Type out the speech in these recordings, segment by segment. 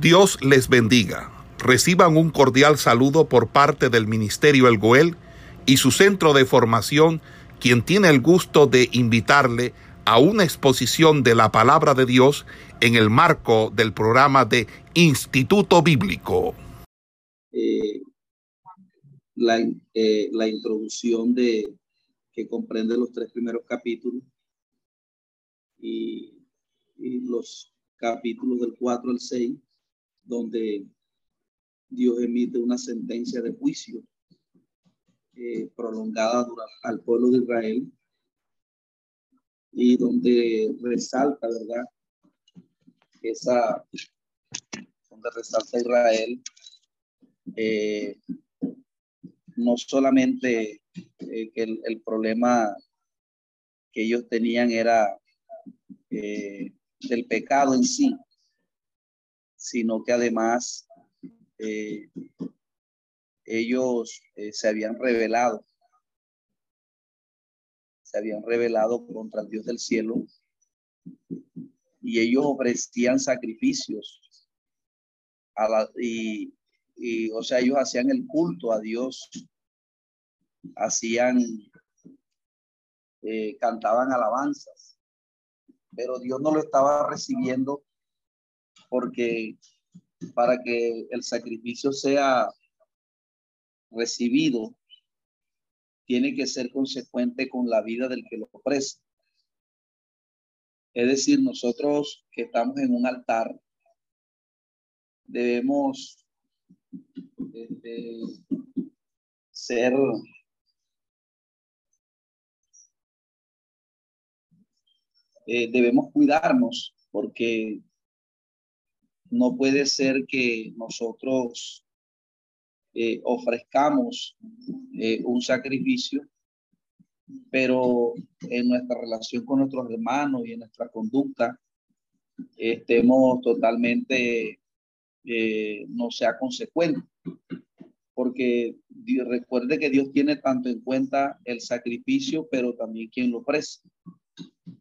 Dios les bendiga. Reciban un cordial saludo por parte del Ministerio El Goel y su centro de formación, quien tiene el gusto de invitarle a una exposición de la palabra de Dios en el marco del programa de Instituto Bíblico. Eh, la, eh, la introducción de que comprende los tres primeros capítulos y, y los capítulos del 4 al 6 donde Dios emite una sentencia de juicio eh, prolongada al pueblo de Israel y donde resalta, ¿verdad? Esa, donde resalta Israel, eh, no solamente eh, que el, problema que ellos tenían era del pecado en sí, sino que además eh, ellos eh, se habían revelado, se habían revelado contra el Dios del cielo y ellos ofrecían sacrificios a la, y, o sea, ellos hacían el culto a Dios, hacían, eh, cantaban alabanzas, pero Dios no lo estaba recibiendo porque para que el sacrificio sea recibido, tiene que ser consecuente con la vida del que lo ofrece. Es decir, nosotros que estamos en un altar, debemos este, ser eh, debemos cuidarnos porque no puede ser que nosotros eh, ofrezcamos eh, un sacrificio, pero en nuestra relación con nuestros hermanos y en nuestra conducta estemos totalmente, eh, no sea consecuente. Porque recuerde que Dios tiene tanto en cuenta el sacrificio, pero también quien lo ofrece.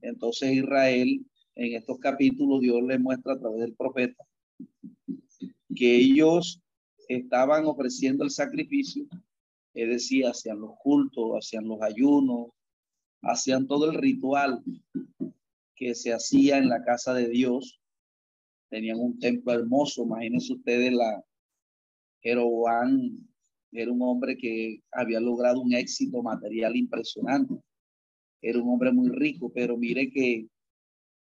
Entonces Israel, en estos capítulos, Dios le muestra a través del profeta que ellos estaban ofreciendo el sacrificio, es decir, hacían los cultos, hacían los ayunos, hacían todo el ritual que se hacía en la casa de Dios. Tenían un templo hermoso, imagínense ustedes la Jeroboam era un hombre que había logrado un éxito material impresionante. Era un hombre muy rico, pero mire que,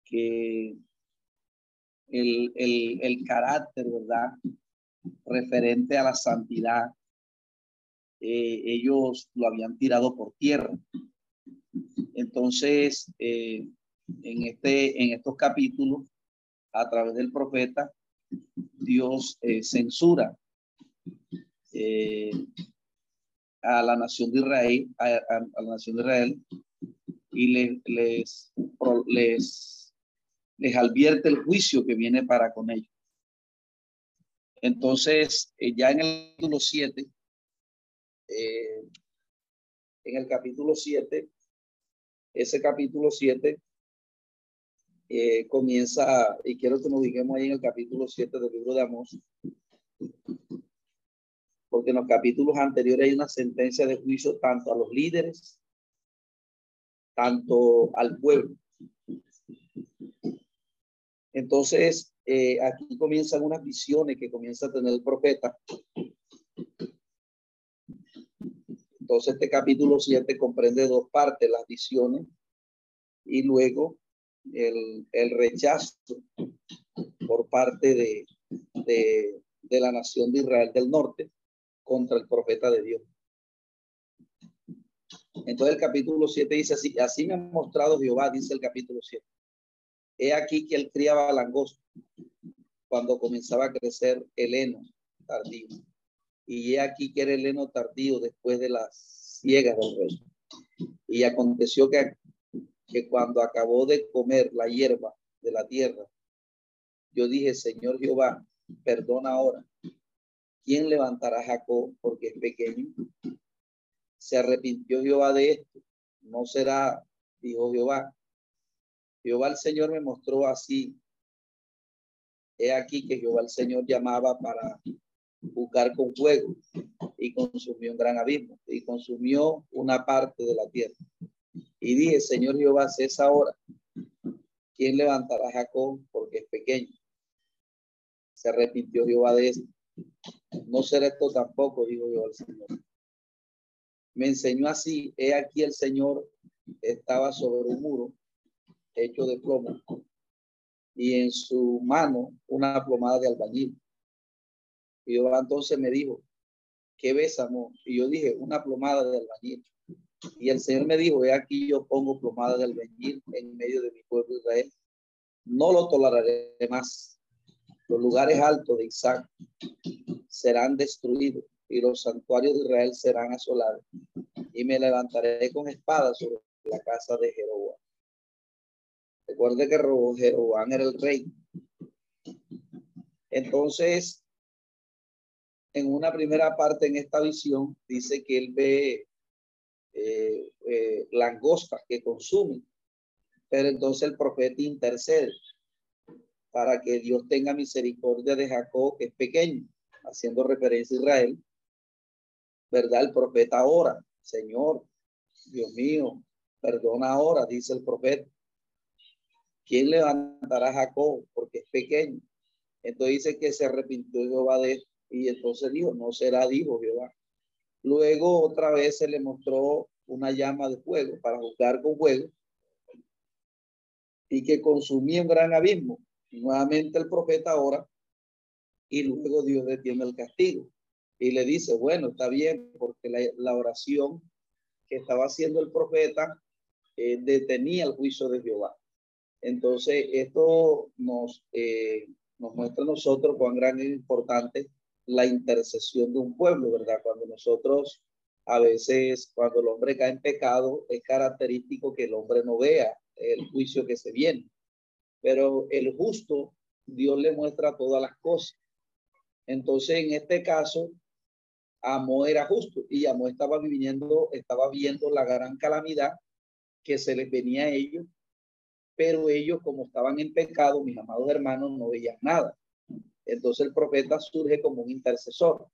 que el, el, el carácter, ¿verdad? Referente a la santidad, eh, ellos lo habían tirado por tierra. Entonces, eh, en, este, en estos capítulos, a través del profeta, Dios eh, censura a la nación de Israel, a, la nación de Israel, y les, les, les les advierte el juicio que viene para con ellos. Entonces, eh, ya en el capítulo 7, eh, en el capítulo 7, ese capítulo 7 eh, comienza, y quiero que nos digamos ahí en el capítulo 7 del libro de Amós, porque en los capítulos anteriores hay una sentencia de juicio tanto a los líderes, tanto al pueblo. Entonces, eh, aquí comienzan unas visiones que comienza a tener el profeta. Entonces, este capítulo 7 comprende dos partes, las visiones y luego el, el rechazo por parte de, de, la nación de Israel del norte contra el profeta de Dios. Entonces el capítulo 7 dice así, así me ha mostrado Jehová, dice el capítulo 7. He aquí que él criaba langosto cuando comenzaba a crecer el heno tardío. Y he aquí que era el heno tardío después de las ciegas del rey. Y aconteció que, que cuando acabó de comer la hierba de la tierra, yo dije, Señor Jehová, perdona ahora. ¿Quién levantará a Jacob porque es pequeño? Se arrepintió Jehová de esto. No será, dijo Jehová, Jehová el Señor me mostró así he aquí que Jehová el Señor llamaba para buscar con fuego y consumió un gran abismo y consumió una parte de la tierra. Y dije, Señor Jehová, es ahora, ¿quién levantará a Jacob porque es pequeño? Se arrepintió Jehová de esto. No será esto tampoco, dijo Jehová el Señor. Me enseñó así, he aquí el Señor estaba sobre un muro hecho de plomo y en su mano una plomada de albañil. Y yo entonces me dijo, ¿qué ves? Y yo dije, una plomada de albañil. Y el Señor me dijo, he aquí yo pongo plomada de albañil en medio de mi pueblo Israel. No lo toleraré más. Los lugares altos de Isaac serán destruidos y los santuarios de Israel serán asolados. Y me levantaré con espada sobre la casa de Jeroboam. Recuerde que Jeroboam era el rey. Entonces, en una primera parte en esta visión, dice que él ve eh, eh, langostas que consumen, pero entonces el profeta intercede para que Dios tenga misericordia de Jacob, que es pequeño, haciendo referencia a Israel, ¿verdad? El profeta ahora, Señor, Dios mío, perdona ahora, dice el profeta. ¿Quién levantará a Jacob? Porque es pequeño. Entonces dice que se arrepintió Jehová de esto. Y entonces dijo, no será, dijo Jehová. Luego otra vez se le mostró una llama de fuego para jugar con fuego y que consumía un gran abismo. nuevamente el profeta ahora y luego Dios detiene el castigo y le dice, bueno, está bien, porque la, oración que estaba haciendo el profeta eh, detenía el juicio de Jehová. Entonces, esto nos, eh, nos muestra a nosotros cuán gran es importante la intercesión de un pueblo, ¿verdad? Cuando nosotros, a veces, cuando el hombre cae en pecado, es característico que el hombre no vea el juicio que se viene. Pero el justo, Dios le muestra todas las cosas. Entonces, en este caso, Amó era justo y Amó estaba viviendo, estaba viendo la gran calamidad que se les venía a ellos, pero ellos como estaban en pecado, mis amados hermanos, no veían nada. Entonces el profeta surge como un intercesor,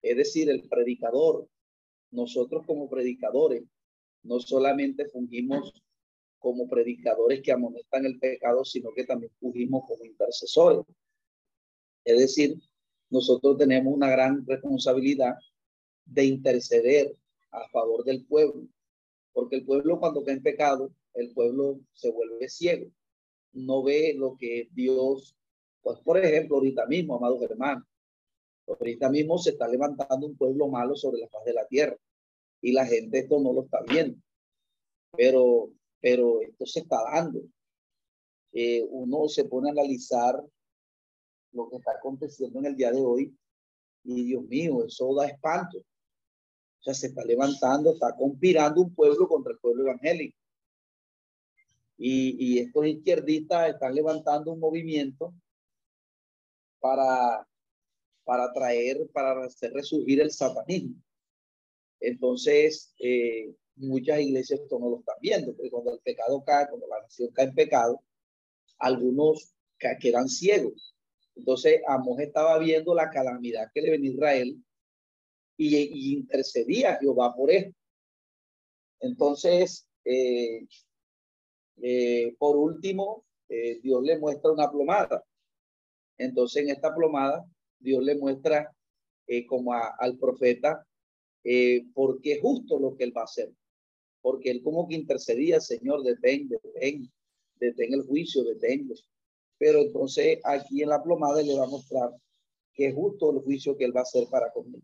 es decir, el predicador. Nosotros como predicadores no solamente fungimos como predicadores que amonestan el pecado, sino que también fungimos como intercesores. Es decir, nosotros tenemos una gran responsabilidad de interceder a favor del pueblo, porque el pueblo cuando cae en pecado, el pueblo se vuelve ciego, no ve lo que Dios, pues por ejemplo, ahorita mismo, amados hermanos, ahorita mismo se está levantando un pueblo malo sobre la faz de la tierra y la gente esto no lo está viendo, pero, pero esto se está dando. Eh, uno se pone a analizar lo que está aconteciendo en el día de hoy. Y Dios mío, eso da espanto. O sea, se está levantando, está conspirando un pueblo contra el pueblo evangélico. Y, y estos izquierdistas están levantando un movimiento para, para traer, para hacer resurgir el satanismo. Entonces, eh, muchas iglesias no lo están viendo, porque cuando el pecado cae, cuando la nación cae en pecado, algunos quedan ciegos entonces Amós estaba viendo la calamidad que le venía a Israel y, intercedía a Jehová por esto. Entonces, eh, eh, por último, eh, Dios le muestra una plomada. Entonces, en esta plomada, Dios le muestra como al profeta por qué justo lo que él va a hacer. Porque él como que intercedía, Señor, detén, detén, detén el juicio, detén pero entonces aquí en la plomada le va a mostrar que es justo el juicio que él va a hacer para conmigo.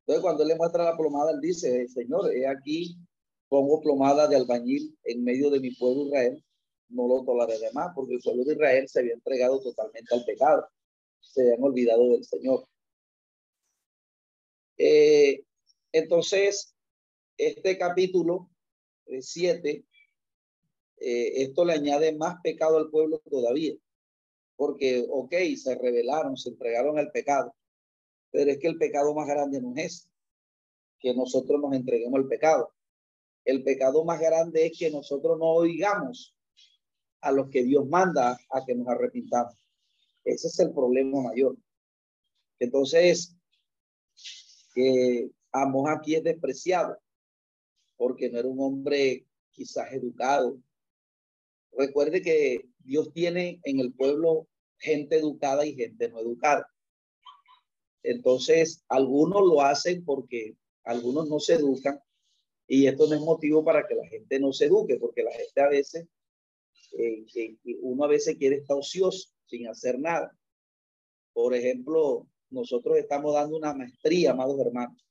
Entonces cuando le muestra la plomada, él dice, Señor, he aquí pongo plomada de albañil en medio de mi pueblo Israel, no lo toleraré más, porque el pueblo de Israel se había entregado totalmente al pecado, se habían olvidado del Señor. Eh, entonces, este capítulo 7 eh, esto le añade más pecado al pueblo todavía. Porque, ok, se rebelaron, se entregaron al pecado, pero es que el pecado más grande no es que nosotros nos entreguemos al pecado. El pecado más grande es que nosotros no oigamos a los que Dios manda a que nos arrepintamos. Ese es el problema mayor. Entonces, que Amos aquí es despreciado porque no era un hombre quizás educado. Recuerde que Dios tiene en el pueblo gente educada y gente no educada. Entonces, algunos lo hacen porque algunos no se educan y esto no es motivo para que la gente no se eduque, porque la gente a veces, eh, uno a veces quiere estar ocioso sin hacer nada. Por ejemplo, nosotros estamos dando una maestría, amados hermanos,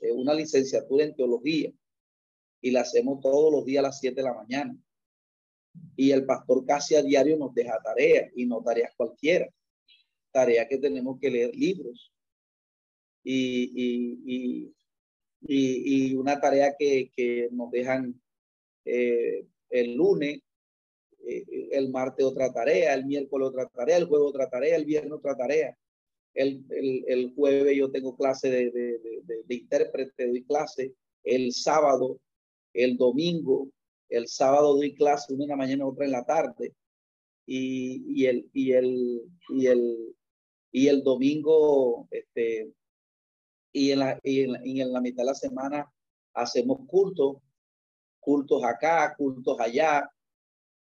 eh, una licenciatura en teología y la hacemos todos los días a las 7 de la mañana. Y el pastor casi a diario nos deja tareas y no tareas cualquiera, tarea que tenemos que leer libros. Y, y, una tarea que, nos dejan eh, el lunes, eh, el martes otra tarea, el miércoles otra tarea, el jueves otra tarea, el viernes otra tarea. El, el, el jueves yo tengo clase de, de, de, de intérprete, doy clase. El sábado, el domingo, el sábado doy clase una en la mañana, otra en la tarde. Y, y, el, y, el, y, el, y el domingo, este, y en, la, y en, la, mitad de la semana hacemos cultos, cultos acá, cultos allá.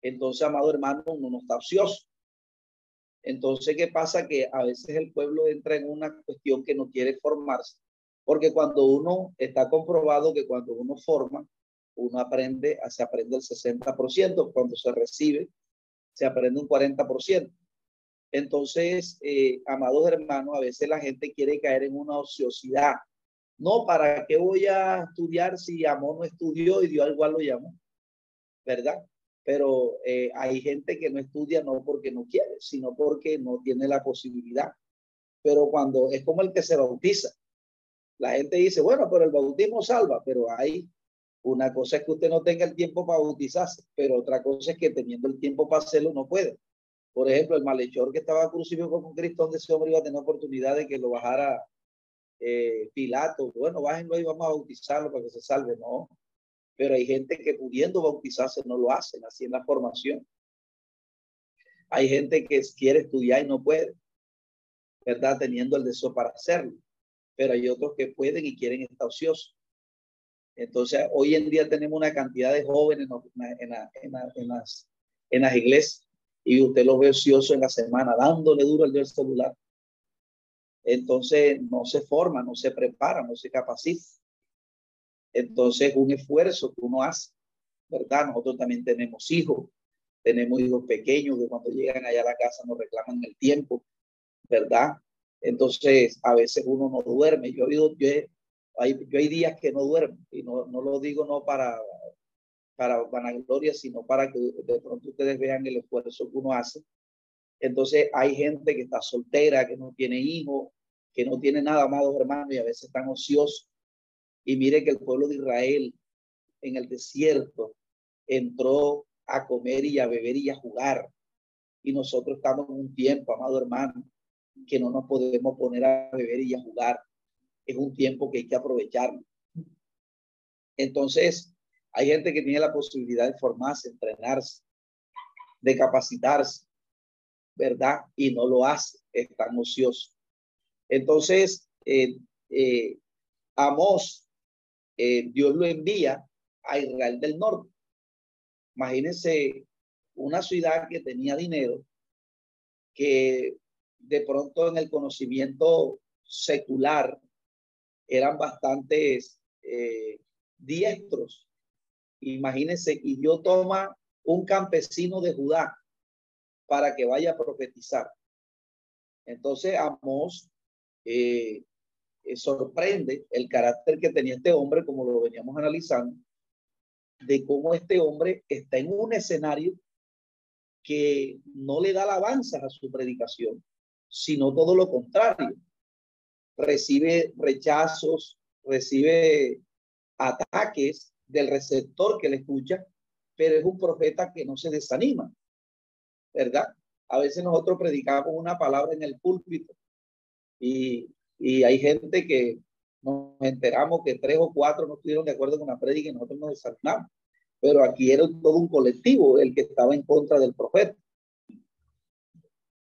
Entonces, amado hermano, uno no está ocioso. Entonces, ¿qué pasa? Que a veces el pueblo entra en una cuestión que no quiere formarse, porque cuando uno está comprobado que cuando uno forma, uno aprende, se aprende el 60%, cuando se recibe, se aprende un 40%. Entonces, eh, amados hermanos, a veces la gente quiere caer en una ociosidad. No, ¿para qué voy a estudiar si Amor no estudió y Dios igual lo llamó? ¿Verdad? Pero eh, hay gente que no estudia no porque no quiere, sino porque no tiene la posibilidad. Pero cuando es como el que se bautiza, la gente dice, bueno, pero el bautismo salva, pero hay una cosa es que usted no tenga el tiempo para bautizarse, pero otra cosa es que teniendo el tiempo para hacerlo no puede. Por ejemplo, el malhechor que estaba crucificado con Cristo, donde ese hombre iba a tener oportunidad de que lo bajara eh, Pilato. Bueno, bájenlo y vamos a bautizarlo para que se salve. No, pero hay gente que pudiendo bautizarse no lo hacen, así en la formación. Hay gente que quiere estudiar y no puede, ¿verdad? Teniendo el deseo para hacerlo. Pero hay otros que pueden y quieren estar ociosos. Entonces, hoy en día tenemos una cantidad de jóvenes en, las, en las iglesias y usted los ve ociosos en la semana, dándole duro al celular. Entonces, no se forma, no se prepara, no se capacita. Entonces, un esfuerzo que uno hace, ¿verdad? Nosotros también tenemos hijos, tenemos hijos pequeños que cuando llegan allá a la casa nos reclaman el tiempo, ¿verdad? Entonces, a veces uno no duerme. Yo he, yo hay, yo hay días que no duermo y no, no lo digo no para, para vanagloria, sino para que de pronto ustedes vean el esfuerzo que uno hace. Entonces hay gente que está soltera, que no tiene hijos, que no tiene nada, amados hermanos, y a veces están ociosos. Y mire que el pueblo de Israel en el desierto entró a comer y a beber y a jugar. Y nosotros estamos en un tiempo, amado hermano, que no nos podemos poner a beber y a jugar es un tiempo que hay que aprovecharlo. Entonces, hay gente que tiene la posibilidad de formarse, entrenarse, de capacitarse, ¿verdad? Y no lo hace, tan ocioso. Entonces, eh, eh, Amos, eh, Dios lo envía a Israel del Norte. Imagínense una ciudad que tenía dinero, que de pronto en el conocimiento secular eran bastantes eh, diestros. Imagínense, y yo toma un campesino de Judá para que vaya a profetizar. Entonces Amos eh, eh, sorprende el carácter que tenía este hombre, como lo veníamos analizando, de cómo este hombre está en un escenario que no le da alabanzas a su predicación, sino todo lo contrario recibe rechazos, recibe ataques del receptor que le escucha, pero es un profeta que no se desanima, ¿verdad? A veces nosotros predicamos una palabra en el púlpito y, y hay gente que nos enteramos que tres o cuatro no estuvieron de acuerdo con la prédica y nosotros nos desanimamos. Pero aquí era todo un colectivo el que estaba en contra del profeta.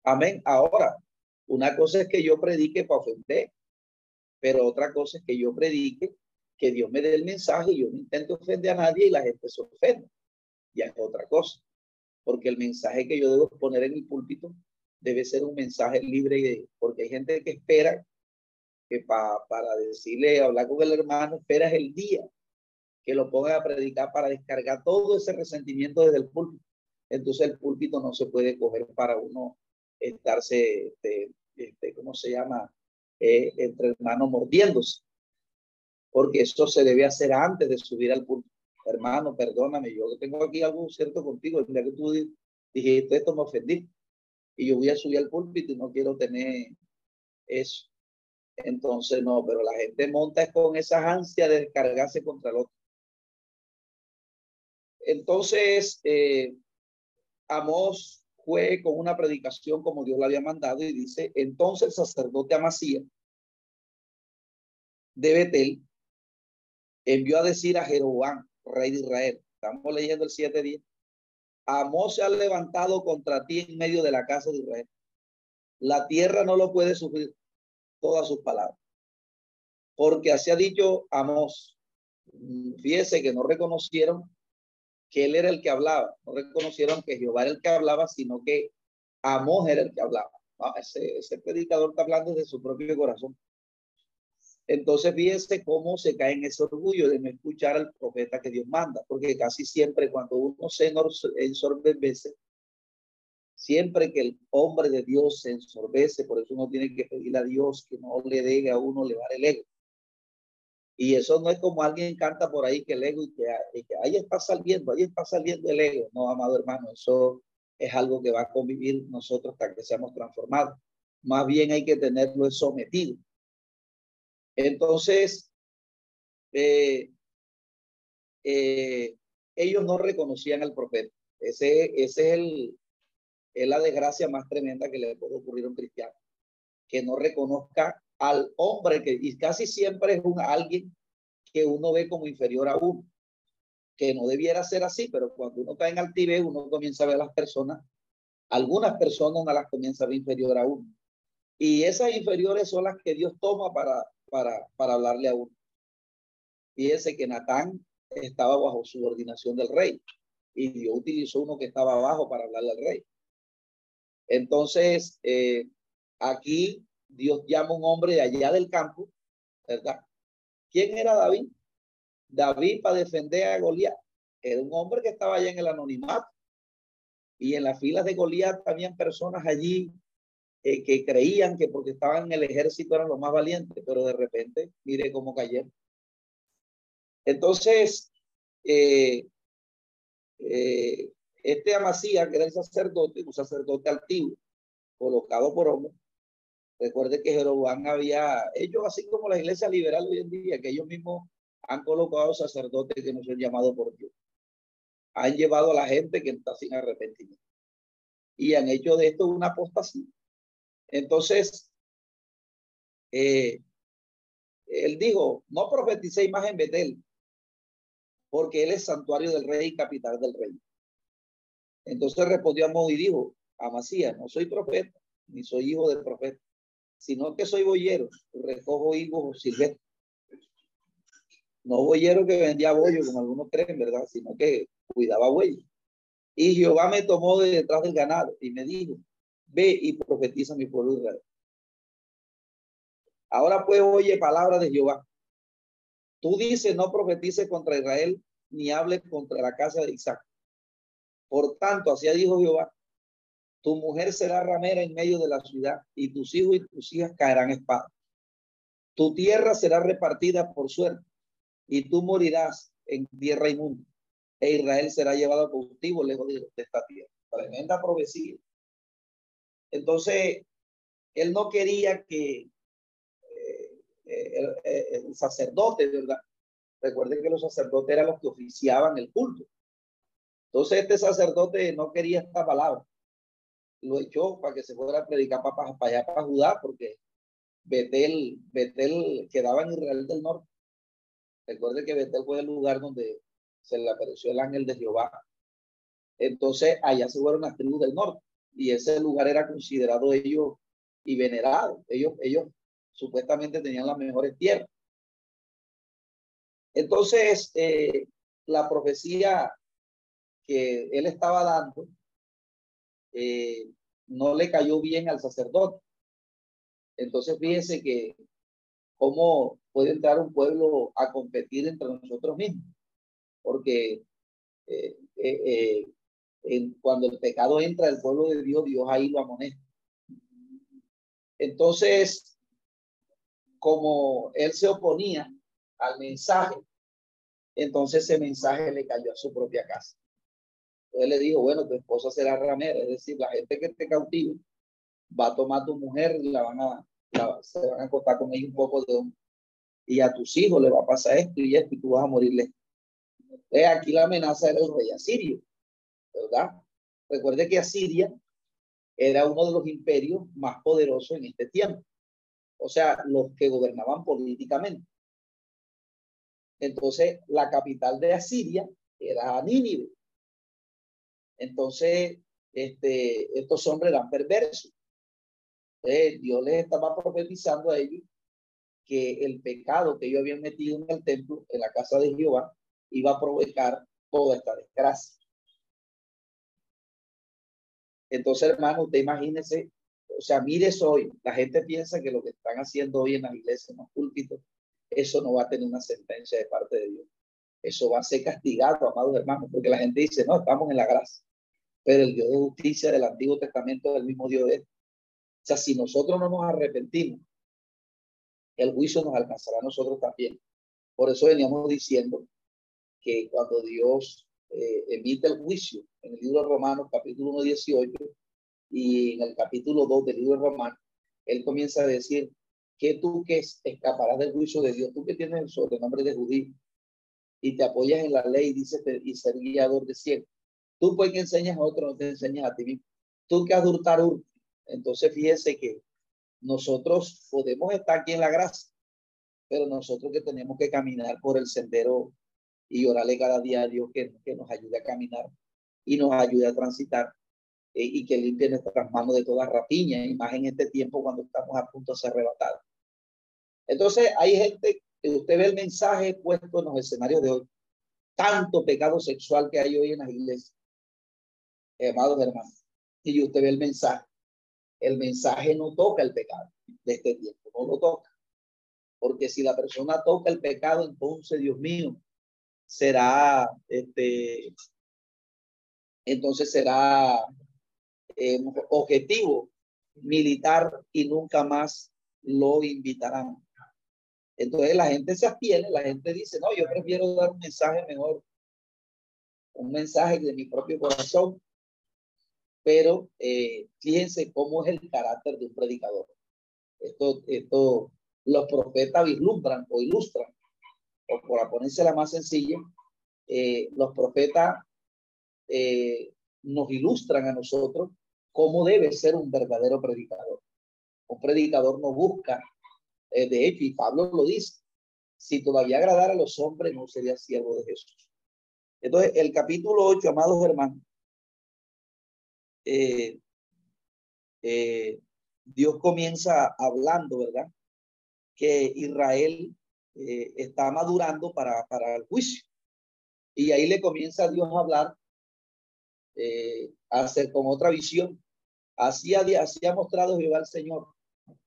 Amén. Ahora, una cosa es que yo predique para ofender, pero otra cosa es que yo predique, que Dios me dé el mensaje y yo no intento ofender a nadie y la gente se ofende. Ya es otra cosa, porque el mensaje que yo debo poner en el púlpito debe ser un mensaje libre, porque hay gente que espera que para decirle, hablar con el hermano, esperas el día que lo ponga a predicar para descargar todo ese resentimiento desde el púlpito. Entonces el púlpito no se puede coger para uno estarse, este, este, ¿cómo se llama? Eh, entre hermanos mordiéndose. Porque eso se debe hacer antes de subir al púlpito. Hermano, perdóname, yo tengo aquí algo cierto contigo. Día que tú dijiste esto me ofendí. Y yo voy a subir al púlpito y no quiero tener eso. Entonces, no, pero la gente monta con esa ansia de descargarse contra el otro. Entonces, eh, Amos fue con una predicación como Dios le había mandado y dice, entonces el sacerdote Amasía de Betel envió a decir a Jeroboam, rey de Israel, estamos leyendo el 7 días, Amos se ha levantado contra ti en medio de la casa de Israel. La tierra no lo puede sufrir todas sus palabras. Porque así ha dicho Amos. Fíjese que no reconocieron que él era el que hablaba. No reconocieron que Jehová era el que hablaba, sino que Amos era el que hablaba. ese, ese predicador está hablando de su propio corazón. Entonces fíjese cómo se cae en ese orgullo de no escuchar al profeta que Dios manda, porque casi siempre cuando uno se ensorbece, Siempre que el hombre de Dios se ensorbece, por eso uno tiene que pedirle a Dios que no le dé a uno elevar el ego. Y eso no es como alguien canta por ahí que el ego y que, ahí está saliendo, ahí está saliendo el ego. No, amado hermano, eso es algo que va a convivir nosotros hasta que seamos transformados. Más bien hay que tenerlo sometido. Entonces, eh, eh, ellos no reconocían al profeta. Ese, es el, es la desgracia más tremenda que le puede ocurrir a un cristiano, que no reconozca al hombre que y casi siempre es un alguien que uno ve como inferior a uno, que no debiera ser así, pero cuando uno cae en altivez, uno comienza a ver a las personas, algunas personas uno las comienza a ver inferior a uno. Y esas inferiores son las que Dios toma para, para, para hablarle a uno. Fíjese que Natán estaba bajo subordinación del rey y Dios utilizó uno que estaba abajo para hablarle al rey. Entonces, eh, aquí Dios llama a un hombre de allá del campo, ¿verdad? ¿Quién era David? David para defender a Goliat. Era un hombre que estaba allá en el anonimato. Y en las filas de Goliat habían personas allí eh, que creían que porque estaban en el ejército eran los más valientes, pero de repente, mire cómo cayeron. Entonces, eh, eh, este Amasía, que era el sacerdote, un sacerdote altivo, colocado por hombre, recuerde que Jeroboam había, ellos así como la iglesia liberal hoy en día, que ellos mismos han colocado sacerdotes que no son llamados por Dios. Han llevado a la gente que está sin arrepentimiento. Y han hecho de esto una apostasía. Entonces, eh, él dijo, no profeticéis más en Betel, porque él es santuario del rey y capital del rey. Entonces respondió Amós y dijo, Amasías, no soy profeta, ni soy hijo del profeta, sino que soy boyero, recojo higos silvestres. No boyero que vendía bollo, como algunos creen, ¿verdad? Sino que cuidaba bueyes. Y Jehová me tomó de detrás del ganado y me dijo, ve y profetiza mi pueblo Israel. Ahora pues oye palabra de Jehová. Tú dices, no profetices contra Israel, ni hables contra la casa de Isaac por tanto, así dijo Jehová, tu mujer será ramera en medio de la ciudad y tus hijos y tus hijas caerán espada. Tu tierra será repartida por suerte y tú morirás en tierra inmunda e Israel será llevado cautivo lejos de, esta tierra. Tremenda profecía. Entonces, él no quería que eh, el, el, sacerdote, ¿verdad? Recuerden que los sacerdotes eran los que oficiaban el culto. Entonces este sacerdote no quería esta palabra. Lo echó para que se fuera a predicar para, para allá, para Judá, porque Betel, Betel quedaba en Israel del Norte. Recuerde que Betel fue el lugar donde se le apareció el ángel de Jehová. Entonces allá se fueron las tribus del norte y ese lugar era considerado ellos y venerado. Ellos, ellos supuestamente tenían las mejores tierras. Entonces, eh, la profecía que él estaba dando eh, no le cayó bien al sacerdote. Entonces, fíjese que cómo puede entrar un pueblo a competir entre nosotros mismos, porque eh, cuando el pecado entra al pueblo de Dios, Dios ahí lo amonesta. Entonces, como él se oponía al mensaje, entonces ese mensaje le cayó a su propia casa. Entonces le dijo, bueno, tu esposa será ramera, es decir, la gente que te cautiva va a tomar tu mujer y la van a, se van a acostar con ella un poco de Y a tus hijos le va a pasar esto y esto y tú vas a morirle. Entonces aquí la amenaza era el rey asirio, ¿verdad? Recuerde que Asiria era uno de los imperios más poderosos en este tiempo. O sea, los que gobernaban políticamente. Entonces, la capital de Asiria era Nínive. Entonces, este, estos hombres eran perversos. Dios les estaba profetizando a ellos que el pecado que ellos habían metido en el templo, en la casa de Jehová, iba a provocar toda esta desgracia. Entonces, hermano, usted imagínese, o sea, mire hoy. La gente piensa que lo que están haciendo hoy en las iglesias, en los púlpitos, eso no va a tener una sentencia de parte de Dios. Eso va a ser castigado, amados hermanos, porque la gente dice, no, estamos en la gracia. Pero el Dios de justicia del Antiguo Testamento es el mismo Dios de. O sea, si nosotros no nos arrepentimos, el juicio nos alcanzará a nosotros también. Por eso veníamos diciendo que cuando Dios eh, el juicio en el libro de capítulo 1, 18, y en el capítulo 2 del libro de él comienza a decir que tú que escaparás del juicio de Dios, tú que tienes el sobrenombre de judío y te apoyas en la ley, dice, y ser guiador de cielo. Tú pues que enseñas a otro, no te enseñas a ti mismo. Tú que has hurtar, Entonces fíjese que nosotros podemos estar aquí en la gracia, pero nosotros que tenemos que caminar por el sendero y orarle cada día a Dios que, que nos ayude a caminar y nos ayude a transitar eh, y que limpie nuestras manos de toda rapiña, y más en este tiempo cuando estamos a punto de ser arrebatados. Entonces, hay gente que usted ve el mensaje puesto en los escenarios de hoy. Tanto pecado sexual que hay hoy en las iglesias. Amados hermanos. Y usted ve el mensaje. El mensaje no toca el pecado de este tiempo, no lo toca. Porque si la persona toca el pecado, entonces, Dios mío, será, este, entonces será eh, objetivo militar y nunca más lo invitarán. Entonces la gente se abstiene, la gente dice, no, yo prefiero dar un mensaje mejor, un mensaje de mi propio corazón, pero eh, fíjense cómo es el carácter de un predicador. Esto, esto los profetas vislumbran o ilustran o por ponerse la más sencilla, eh, los profetas eh, nos ilustran a nosotros cómo debe ser un verdadero predicador. Un predicador no busca, eh, de hecho, y Pablo lo dice, si todavía agradara a los hombres, no sería siervo de Jesús. Entonces, el capítulo 8, amados hermanos, Dios comienza hablando, ¿verdad? Que Israel eh, está madurando para, para el juicio. Y ahí le comienza Dios a hablar, eh, a hacer con otra visión. Así así ha mostrado Jehová el Señor.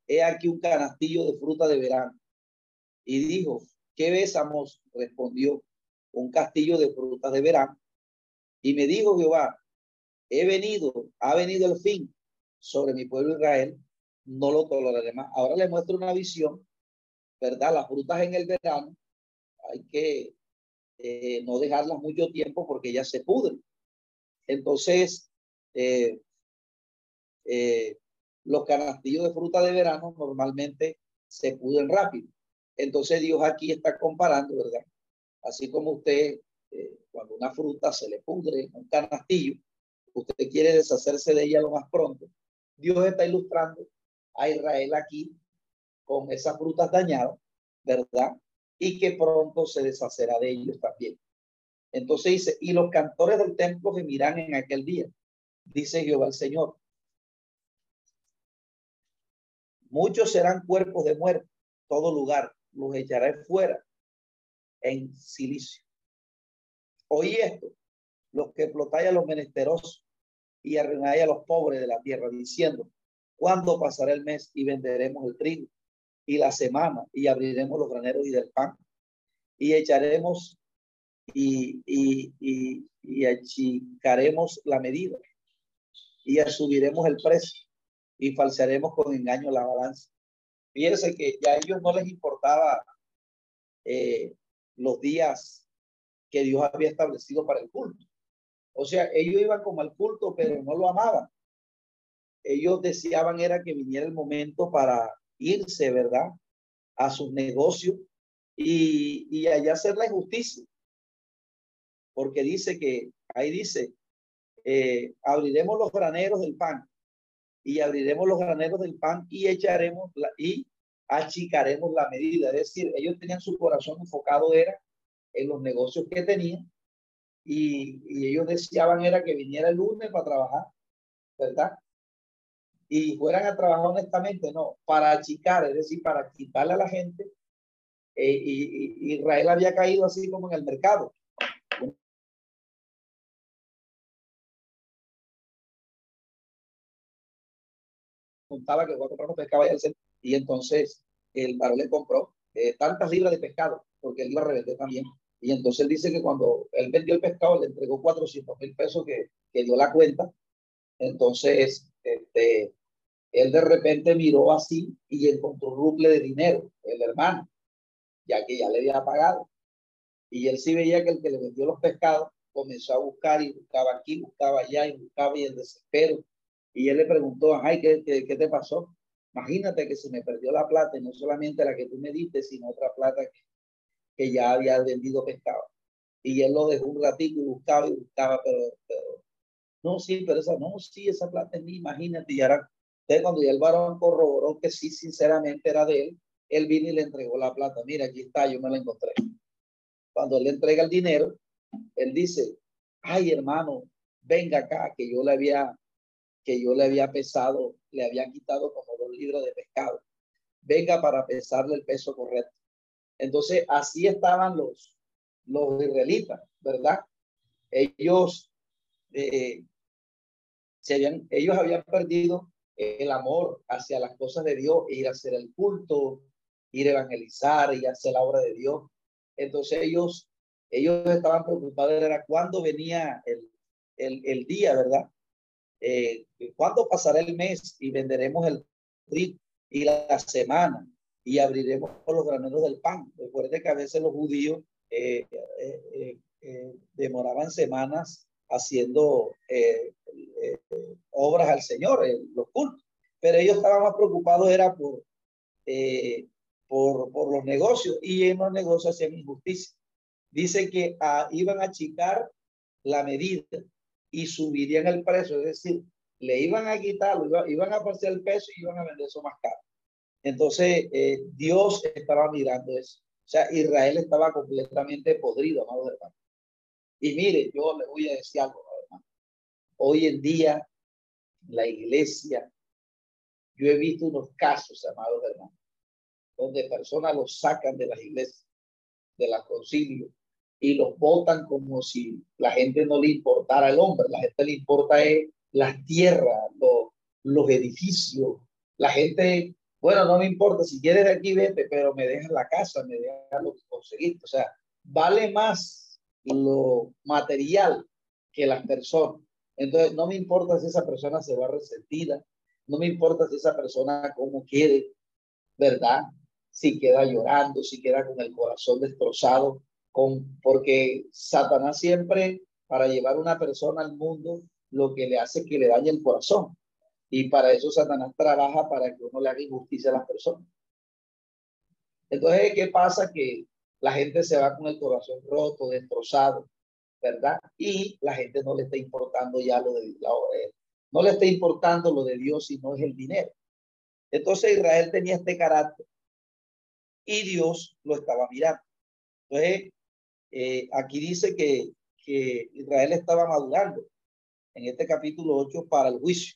He aquí un canastillo de fruta de verano. Y dijo, ¿qué besamos? Respondió, un castillo de frutas de verano. Y me dijo Jehová, he venido, ha venido el fin sobre mi pueblo Israel, no lo toleraré más. Ahora le muestro una visión ¿verdad? Las frutas en el verano hay que eh, no dejarlas mucho tiempo porque ya se pudren. Entonces, eh, eh, los canastillos de fruta de verano normalmente se pudren rápido. Entonces Dios aquí está comparando, ¿verdad? Así como usted, cuando una fruta se le pudre un canastillo, usted quiere deshacerse de ella lo más pronto. Dios está ilustrando a Israel aquí con esas frutas dañadas, ¿verdad? Y que pronto se deshacerá de ellos también. Entonces dice, y los cantores del templo gemirán en aquel día, dice Jehová el Señor. Muchos serán cuerpos de muerte, todo lugar, los echaré fuera en silicio. Oí esto, los que explotáis a los menesterosos y arruináis a los pobres de la tierra, diciendo, ¿cuándo pasará el mes y venderemos el trigo y la semana y abriremos los graneros y del pan y echaremos y, y, y, y achicaremos la medida y subiremos el precio y falsearemos con engaño la balanza. Fíjense que ya a ellos no les importaba eh, los días que Dios había establecido para el culto. O sea, ellos iban como al culto, pero no lo amaban. Ellos deseaban era que viniera el momento para irse, ¿verdad? A sus negocios y, y allá hacer la injusticia porque dice que, ahí dice, eh, abriremos los graneros del pan y abriremos los graneros del pan y echaremos la, y achicaremos la medida. Es decir, ellos tenían su corazón enfocado era en los negocios que tenían y, ellos deseaban era que viniera el lunes para trabajar, ¿verdad? Y fueran a trabajar honestamente, no, para achicar, es decir, para quitarle a la gente. Eh, y, y Israel había caído así como en el mercado contaba que voy a comprar unos pescados y entonces el varón le compró eh, tantas libras de pescado porque él la revende también. Y entonces él dice que cuando él vendió el pescado le entregó 400 mil pesos que, que dio la cuenta. Entonces, este, él de repente miró así y encontró un ruble de dinero, el hermano, ya que ya le había pagado. Y él sí veía que el que le vendió los pescados comenzó a buscar y buscaba aquí, buscaba allá y buscaba y el desespero y él le preguntó, ay, ¿qué, qué, te pasó? Imagínate que se me perdió la plata, y no solamente la que tú me diste, sino otra plata que, que ya había vendido pescado. Y él lo dejó un ratito y buscaba y buscaba, pero, pero no, sí, pero esa, no, sí, esa plata es mía, imagínate. Y ahora, cuando ya el varón corroboró que sí, sinceramente era de él, él vino y le entregó la plata. Mira, aquí está, yo me la encontré. Cuando él le entrega el dinero, él dice, ay, hermano, venga acá, que yo le había que yo le había pesado, le había quitado como dos libros de pescado. Venga para pesarle el peso correcto. Entonces, así estaban los, los israelitas, ¿verdad? Ellos, eh, se habían, ellos habían perdido el amor hacia las cosas de Dios, ir a hacer el culto, ir a evangelizar, y hacer la obra de Dios. Entonces ellos, ellos estaban preocupados, era cuándo venía el, el, el día, ¿verdad? eh, ¿cuándo pasará el mes y venderemos el trigo y la semana y abriremos los graneros del pan? Recuerde que a veces los judíos eh, eh, eh, demoraban semanas haciendo obras al Señor, los cultos, pero ellos estaban más preocupados era por, por, por, los negocios y en los negocios hacían injusticia. Dice que ah, iban a achicar la medida y subirían el precio, es decir, le iban a quitarlo, iban a pasar el peso y iban a vender eso más caro. Entonces, eh, Dios estaba mirando eso. O sea, Israel estaba completamente podrido, amados hermanos. Y mire, yo le voy a decir algo. Hoy en día, la iglesia, yo he visto unos casos, amados hermanos, donde personas los sacan de las iglesias, de la concilio, y los votan como si la gente no le importara el hombre, la gente le importa es las tierras, los, los edificios, la gente, bueno, no me importa, si quieres de aquí vete, pero me dejas la casa, me dejas lo que conseguiste, o sea, vale más lo material que las personas. Entonces, no me importa si esa persona se va resentida, no me importa si esa persona como quiere, ¿verdad? Si queda llorando, si queda con el corazón destrozado, con, porque Satanás siempre, para llevar una persona al mundo, lo que le hace que le dañe el corazón. Y para eso Satanás trabaja para que uno le haga injusticia a las personas. Entonces, ¿qué pasa? Que la gente se va con el corazón roto, destrozado, ¿verdad? Y la gente no le está importando ya lo de la no le está importando lo de Dios, sino es el dinero. Entonces Israel tenía este carácter y Dios lo estaba mirando. Entonces, eh, aquí dice que que Israel estaba madurando en este capítulo 8 para el juicio.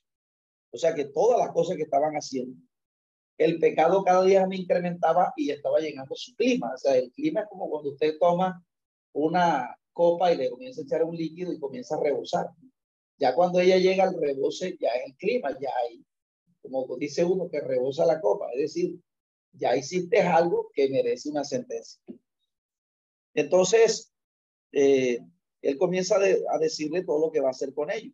O sea que todas las cosas que estaban haciendo, el pecado cada día me incrementaba y estaba llegando su clima. O sea, el clima es como cuando usted toma una copa y le comienza a echar un líquido y comienza a rebosar. Ya cuando ella llega al rebose, ya es el clima, ya hay, como dice uno, que rebosa la copa. Es decir, ya hiciste algo que merece una sentencia. Entonces, eh, él comienza a decirle todo lo que va a hacer con ellos.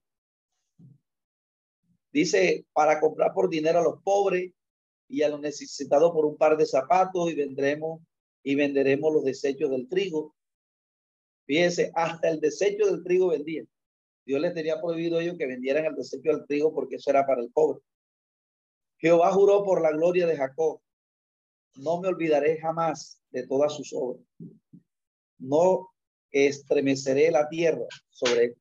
Dice, para comprar por dinero a los pobres y a los necesitados por un par de zapatos y vendremos y venderemos los desechos del trigo. Fíjense, hasta el desecho del trigo vendían. Dios les tenía prohibido ellos que vendieran el desecho del trigo porque eso era para el pobre. Jehová juró por la gloria de Jacob. No me olvidaré jamás de todas sus obras. No estremeceré la tierra sobre él.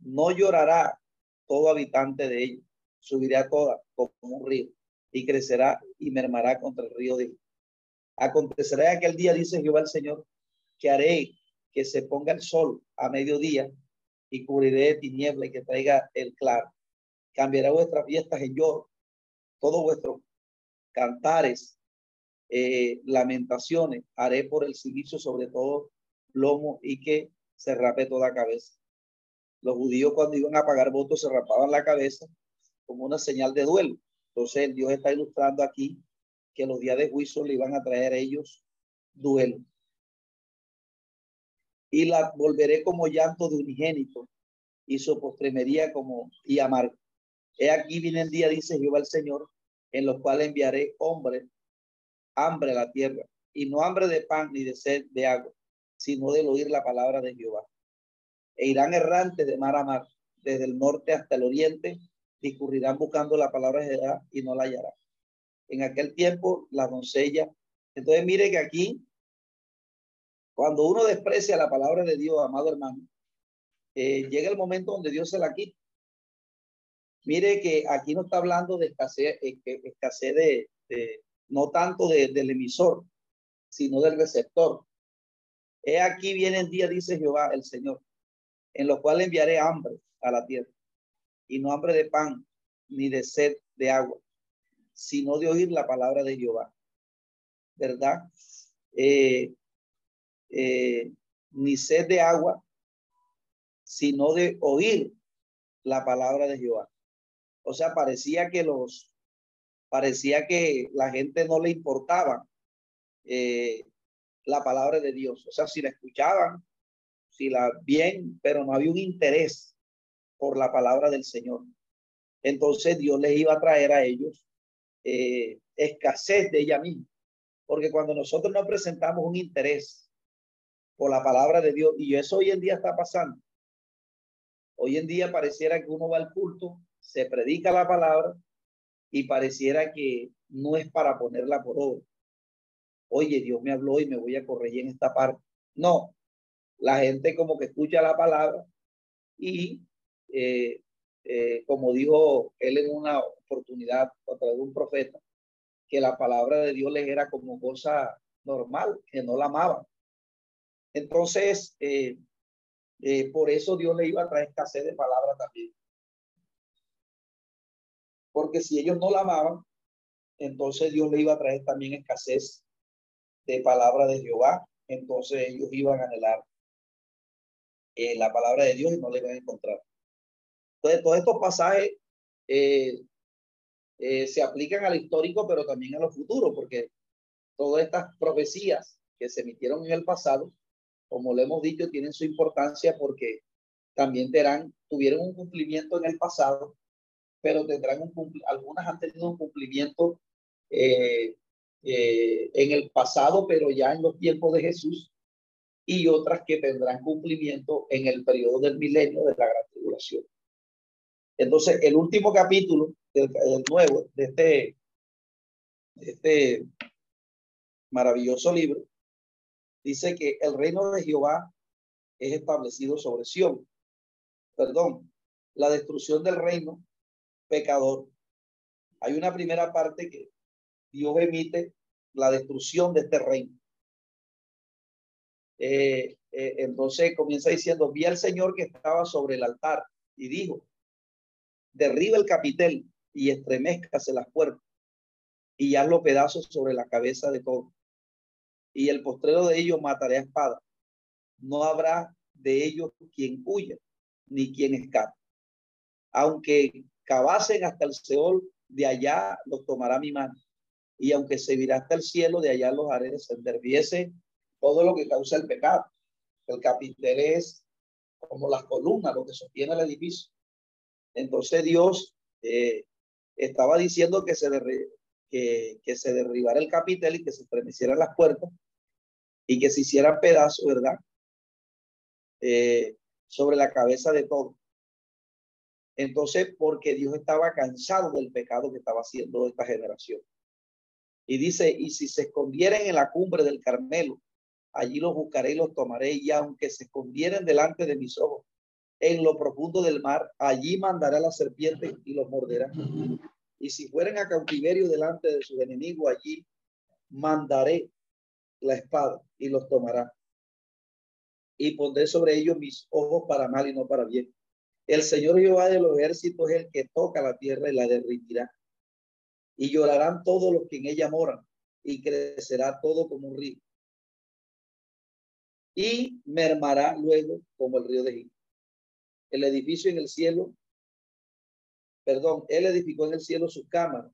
No llorará todo habitante de ella. Subirá toda como un río y crecerá y mermará contra el río de Acontecerá aquel día, dice Jehová el Señor, que haré que se ponga el sol a mediodía y cubriré de tiniebla y que traiga el claro. Cambiará vuestras fiestas en lloro, todos vuestros cantares, eh, lamentaciones, haré por el silicio sobre todo lomo y que se rape toda cabeza. Los judíos cuando iban a pagar votos se rapaban la cabeza como una señal de duelo. Entonces Dios está ilustrando aquí que los días de juicio le iban a traer a ellos duelo. Y la volveré como llanto de unigénito y su postremería como y amar. He aquí viene el día, dice Jehová Señor, en los cuales enviaré hombre, hambre a la tierra, y no hambre de pan ni de sed de agua, sino del oír la palabra de Jehová. E irán errantes de mar a mar, desde el norte hasta el oriente, discurrirán buscando la palabra de Jehová y no la hallarán. En aquel tiempo, la doncella. Entonces, mire que aquí, cuando uno desprecia la palabra de Dios, amado hermano, eh, llega el momento donde Dios se la quita. Mire que aquí no está hablando de escasez, eh, escasez de, de no tanto del emisor, sino del receptor. He aquí viene el día, dice Jehová el Señor, en lo cual enviaré hambre a la tierra, y no hambre de pan, ni de sed de agua, sino de oír la palabra de Jehová. ¿Verdad? Eh, eh, ni sed de agua, sino de oír la palabra de Jehová. O sea, parecía que los, parecía que la gente no le importaba eh, la palabra de Dios. O sea, si la escuchaban, si la bien, pero no había un interés por la palabra del Señor. Entonces Dios les iba a traer a ellos eh, escasez de ella misma. Porque cuando nosotros no presentamos un interés por la palabra de Dios, y eso hoy en día está pasando. Hoy en día pareciera que uno va al culto, se predica la palabra y pareciera que no es para ponerla por obra oye, Dios me habló y me voy a corregir en esta parte. No, la gente como que escucha la palabra y eh, eh, como dijo él en una oportunidad a través de un profeta, que la palabra de Dios les era como cosa normal, que no la amaban. Entonces, eh, por eso Dios le iba a traer escasez de palabra también. Porque si ellos no la amaban, entonces Dios le iba a traer también escasez de palabra de Jehová, entonces ellos iban a anhelar la palabra de Dios y no le iban a encontrar. Entonces, todos estos pasajes eh, eh, se aplican al histórico, pero también a lo futuro, porque todas estas profecías que se emitieron en el pasado, como le hemos dicho, tienen su importancia porque también tendrán, tuvieron un cumplimiento en el pasado, pero tendrán un algunas han tenido un cumplimiento eh, en el pasado, pero ya en los tiempos de Jesús, y otras que tendrán cumplimiento en el periodo del milenio de la gran tribulación. Entonces, el último capítulo del, nuevo, de este, este maravilloso libro, dice que el reino de Jehová es establecido sobre Sión. Perdón, la destrucción del reino pecador. Hay una primera parte que Dios emite la destrucción de este reino. Eh, eh, entonces comienza diciendo, vi al Señor que estaba sobre el altar y dijo, derriba el capitel y estremezcase las puertas y los pedazos sobre la cabeza de todos. Y el postrero de ellos mataré a espada. No habrá de ellos quien huya, ni quien escape. Aunque cavasen hasta el Seol, de allá los tomará mi mano. Y aunque se virá hasta el cielo, de allá los haré descender. Viese todo lo que causa el pecado. El capitel es como las columnas, lo que sostiene el edificio. Entonces Dios eh, estaba diciendo que se, que, se derribara el capitel y que se estremecieran las puertas y que se hicieran pedazos, ¿verdad? Eh, sobre la cabeza de todos. Entonces, porque Dios estaba cansado del pecado que estaba haciendo esta generación. Y dice, y si se escondieren en la cumbre del Carmelo, allí los buscaré y los tomaré, y aunque se escondieren delante de mis ojos, en lo profundo del mar, allí mandaré a la serpiente y los morderá. Y si fueren a cautiverio delante de sus enemigos, allí mandaré la espada y los tomará. Y pondré sobre ellos mis ojos para mal y no para bien. El Señor Jehová de los ejércitos es el que toca la tierra y la derritirá. Y llorarán todos los que en ella moran, y crecerá todo como un río. Y mermará luego como el río de Egipto el edificio en el cielo, perdón, él edificó en el cielo su cámara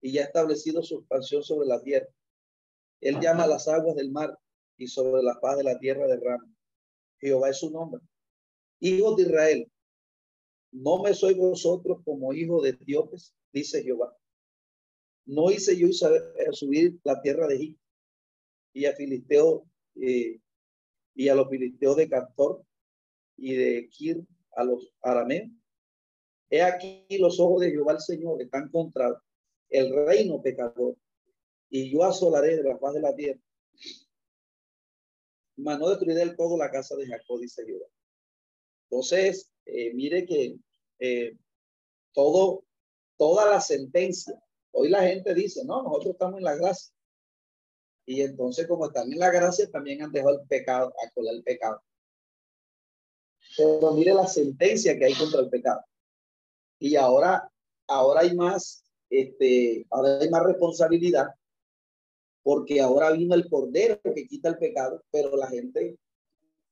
y ya ha establecido su expansión sobre la tierra. Él llama las aguas del mar y sobre la paz de la tierra de Rama. Jehová es su nombre. Hijos de Israel, no me soy vosotros como hijos de Etíopes, dice Jehová. No hice yo subir la tierra de Egipto y a Filisteo eh, y a los filisteos de Cantor y de Kir a los arameos. He aquí los ojos de Jehová el Señor están contra el reino pecador, y yo asolaré de la paz de la tierra. Mas no destruiré del todo la casa de Jacob, dice Jehová. Entonces, eh, mire que eh, todo, toda la sentencia, hoy la gente dice, no, nosotros estamos en la gracia. Y entonces, como están en la gracia, también han dejado el pecado, a colar el pecado. Pero mire la sentencia que hay contra el pecado. Y ahora, ahora hay más, este, ahora hay más responsabilidad porque ahora vino el cordero que quita el pecado, pero la gente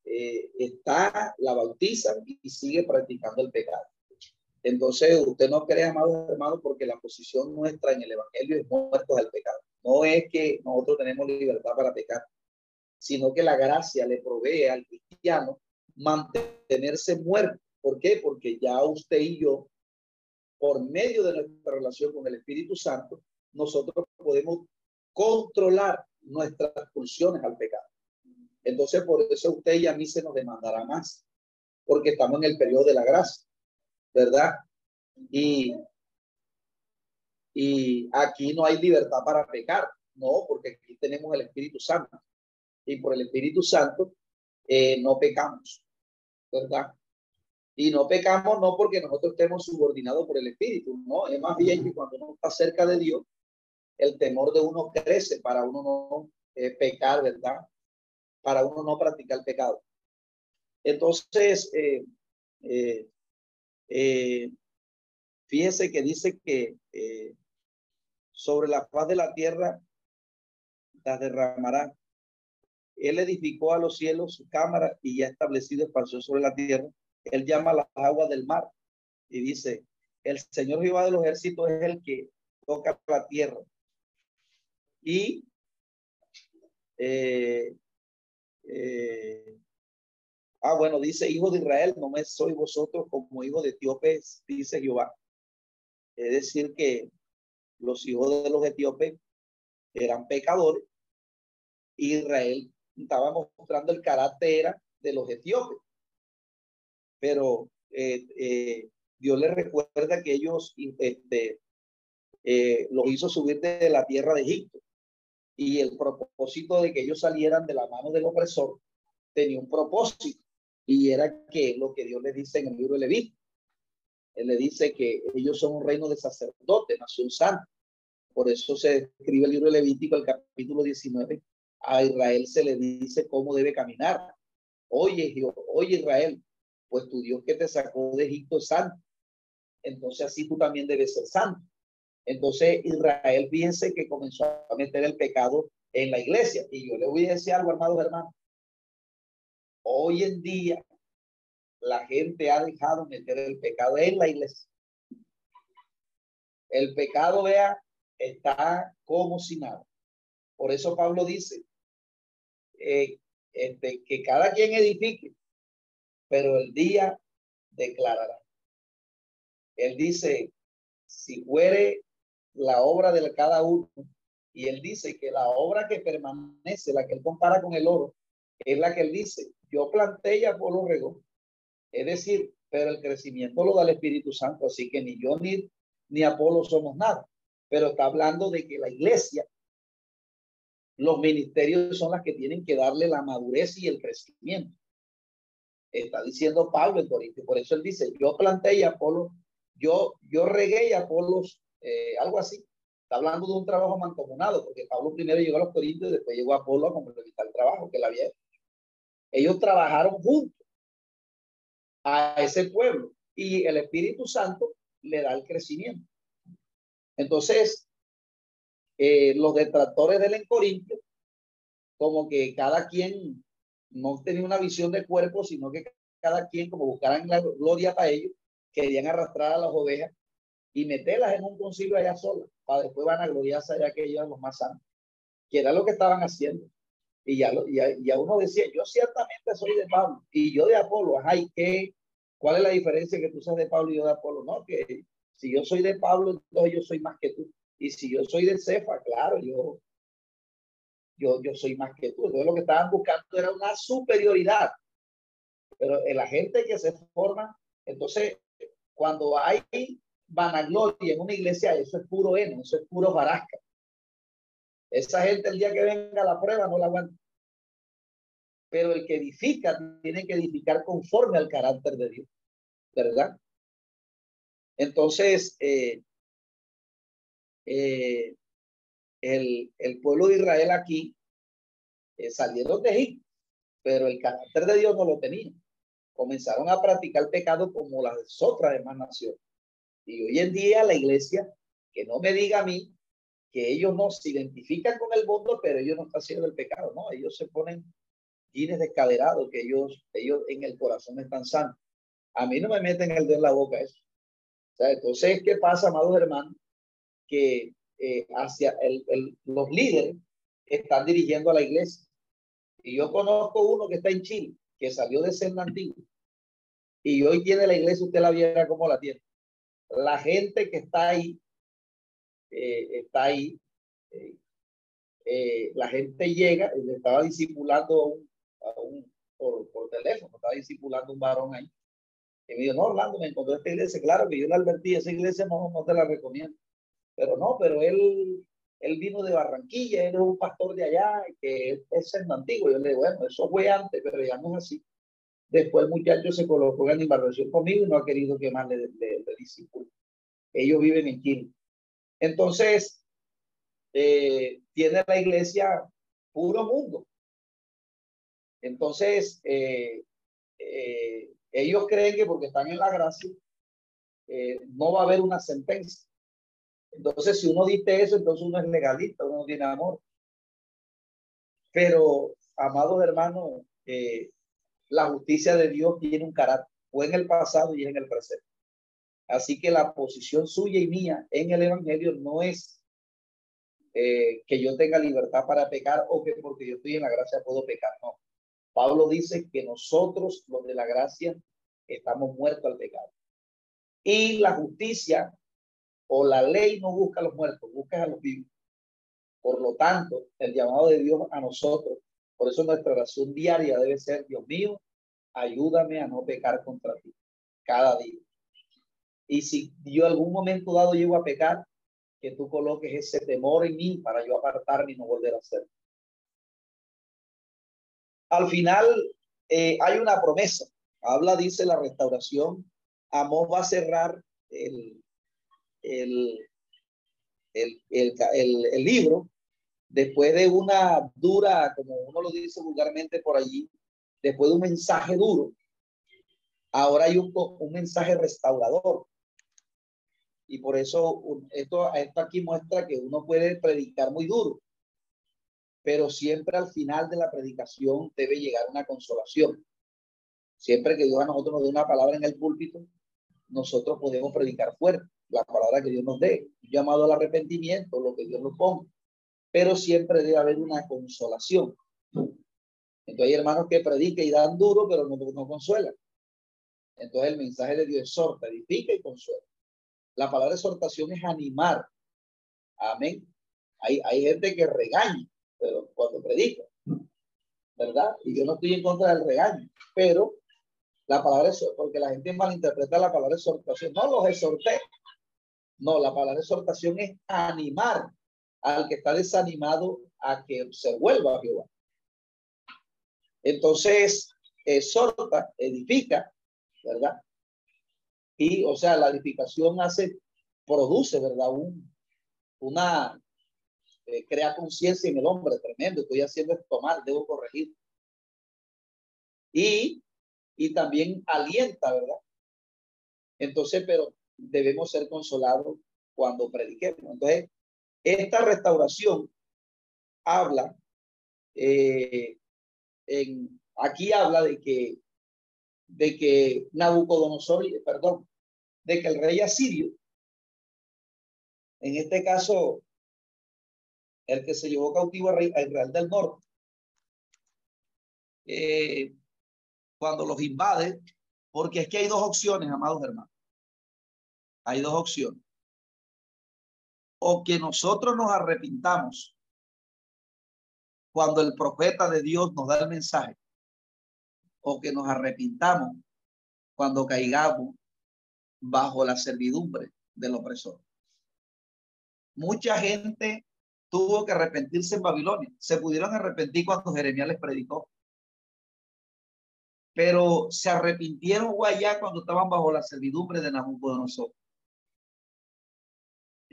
eh, está, la bautiza y sigue practicando el pecado. Entonces, usted no cree, amados hermanos, porque la posición nuestra en el Evangelio es muertos al pecado. No es que nosotros tenemos libertad para pecar, sino que la gracia le provee al cristiano mantenerse muerto. ¿Por qué? Porque ya usted y yo, por medio de nuestra relación con el Espíritu Santo, nosotros podemos controlar nuestras pulsiones al pecado. Entonces, por eso usted y a mí se nos demandará más, porque estamos en el periodo de la gracia, ¿verdad? Y, y aquí no hay libertad para pecar, no, porque aquí tenemos el Espíritu Santo. Y por el Espíritu Santo eh, no pecamos. ¿Verdad? Y no pecamos no porque nosotros estemos subordinados por el Espíritu, no, es más bien que cuando uno está cerca de Dios, el temor de uno crece para uno no eh, pecar, ¿verdad? Para uno no practicar pecado. Entonces, eh, eh, eh fíjese que dice que sobre la faz de la tierra las derramará él edificó a los cielos su cámara y ya establecido expansión sobre la tierra. Él llama las aguas del mar y dice, el Señor Jehová de los es el que toca la tierra. Y eh, eh, ah, bueno, dice, hijo de Israel, no me soy vosotros como hijo de etíopes, dice Jehová. Es decir, que los hijos de los etíopes eran pecadores. Israel estaba mostrando el carácter de los etíopes. Pero eh, eh, Dios les recuerda que ellos este, eh, los hizo subir de la tierra de Egipto. Y el propósito de que ellos salieran de la mano del opresor tenía un propósito. Y era que lo que Dios les dice en el libro de Levítico. Él le dice que ellos son un reino de sacerdotes, nación santa. Por eso se escribe el libro de Levítico, el capítulo 19, a Israel se le dice cómo debe caminar. oye, oye Israel, pues tu Dios que te sacó de Egipto es santo. Entonces así tú también debes ser santo. Entonces Israel piense que comenzó a meter el pecado en la iglesia. Y yo le voy a decir algo, hermanos hermanos. Hoy en día la gente ha dejado meter el pecado en la iglesia. El pecado, vea, está como si nada. Por eso Pablo dice eh, este, que cada quien edifique, pero el día declarará. Él dice, si fuere la obra de cada uno, y él dice que la obra que permanece, la que él compara con el oro, es la que él dice, yo planté y Apolo regó. Es decir, pero el crecimiento lo da el Espíritu Santo, así que ni yo ni, ni Apolo somos nada. Pero está hablando de que la iglesia, los ministerios son las que tienen que darle la madurez y el crecimiento. Está diciendo Pablo en Corinto, por eso él dice, yo planté y Apolo, yo, yo regué y Apolo, eh, algo así. Está hablando de un trabajo mancomunado, porque Pablo primero llegó a los Corintios y después llegó a Apolo a complementar el trabajo que él había hecho. Ellos trabajaron juntos a ese pueblo y el Espíritu Santo le da el crecimiento. Entonces, eh, los detractores del en Corintio, como que cada quien no tenía una visión de cuerpo, sino que cada quien, como buscaran la gloria para ellos, querían arrastrar a las ovejas y meterlas en un concilio allá solas, para después van a gloriarse allá que ellos los más santos, que era lo que estaban haciendo. Y ya, ya, uno decía, yo ciertamente soy de Pablo y yo de Apolo, ajá, ¿y qué? ¿Cuál es la diferencia que tú seas de Pablo y yo de Apolo? No, que si yo soy de Pablo, entonces yo soy más que tú. Y si yo soy de Cefa, claro, yo, yo, yo soy más que tú. Entonces lo que estaban buscando era una superioridad. Pero la gente que se forma, entonces cuando hay vanagloria en una iglesia, eso es puro heno, eso es puro barasca. Esa gente el día que venga a la prueba no la aguanta. Pero el que edifica tiene que edificar conforme al carácter de Dios, ¿verdad? Entonces, eh, eh, el, el, pueblo de Israel aquí eh, salieron de Egipto, pero el carácter de Dios no lo tenía. Comenzaron a practicar pecado como las otras demás naciones. Y hoy en día la iglesia, que no me diga a mí que ellos no se identifican con el mundo, pero ellos no están haciendo el pecado, no, ellos se ponen guines descaderados, que ellos, ellos en el corazón están sanos. A mí no me meten el en la boca eso. Entonces, ¿qué pasa, amados hermanos? Que eh, hacia el, el, los líderes están dirigiendo a la iglesia. Y yo conozco uno que está en Chile, que salió de ser antiguo. Y hoy tiene la iglesia, usted la viera como la tiene. La gente que está ahí eh, está ahí. Eh, eh, la gente llega, le estaba disipulando a un, por, por, teléfono, estaba disipulando un varón ahí. Y me dijo, no, Orlando, me encontró esta iglesia. Claro que yo le advertí, esa iglesia no, no te la recomiendo. Pero no, pero él, él vino de Barranquilla, él es un pastor de allá, que es el antiguo. Yo le digo, bueno, eso fue antes, pero ya no es así. Después el muchacho se colocó en inversión conmigo y no ha querido que más le, le Ellos viven en Chile. Entonces, eh, tiene la iglesia puro mundo. Entonces, eh, eh, ellos creen que porque están en la gracia, no va a haber una sentencia. Entonces, si uno dice eso, entonces uno es legalista, uno no tiene amor. Pero, amados hermanos, la justicia de Dios tiene un carácter, fue en el pasado y en el presente. Así que la posición suya y mía en el Evangelio no es eh, que yo tenga libertad para pecar o que porque yo estoy en la gracia puedo pecar. No. Pablo dice que nosotros, los de la gracia, estamos muertos al pecado. Y la justicia o la ley no busca a los muertos, busca a los vivos. Por lo tanto, el llamado de Dios a nosotros, por eso nuestra oración diaria debe ser, Dios mío, ayúdame a no pecar contra ti cada día. Y si yo algún momento dado llego a pecar, que tú coloques ese temor en mí para yo apartarme y no volver a hacerlo. Al final eh, hay una promesa. Habla, dice la restauración. Amós va a cerrar el, el, el, el, el libro después de una dura, como uno lo dice vulgarmente por allí, después de un mensaje duro, ahora hay un, un mensaje restaurador. Y por eso esto, esto aquí muestra que uno puede predicar muy duro, pero siempre al final de la predicación debe llegar una consolación. Siempre que Dios a nosotros nos dé una palabra en el púlpito, nosotros podemos predicar fuerte la palabra que Dios nos dé, llamado al arrepentimiento, lo que Dios nos ponga. Pero siempre debe haber una consolación. Entonces hay hermanos que predican y dan duro, pero no, no consuelan. Entonces el mensaje de Dios exhorta, edifica y consuela. La palabra exhortación es animar. Amén. Hay, hay gente que regaña, pero cuando predica, ¿verdad? Y yo no estoy en contra del regaño, pero la palabra es porque la gente malinterpreta la palabra exhortación. No los exhorté. No, la palabra exhortación es animar al que está desanimado a que se vuelva a Jehová. Entonces, exhorta, edifica, ¿verdad? Y, o sea, la edificación hace, produce, ¿verdad? Un, una, eh, crea conciencia en el hombre, tremendo, estoy haciendo esto mal, debo corregir. Y, y también alienta, ¿verdad? Entonces, pero debemos ser consolados cuando prediquemos. Entonces, esta restauración habla, eh, en, aquí habla de que de que Nabucodonosor, perdón, de que el rey asirio, en este caso, el que se llevó cautivo a, Israel del Norte, eh, cuando los invade, porque es que hay dos opciones, amados hermanos. Hay dos opciones. O que nosotros nos arrepintamos cuando el profeta de Dios nos da el mensaje o que nos arrepintamos cuando caigamos bajo la servidumbre del opresor. Mucha gente tuvo que arrepentirse en Babilonia. Se pudieron arrepentir cuando Jeremías les predicó. Pero se arrepintieron allá cuando estaban bajo la servidumbre de Nabucodonosor.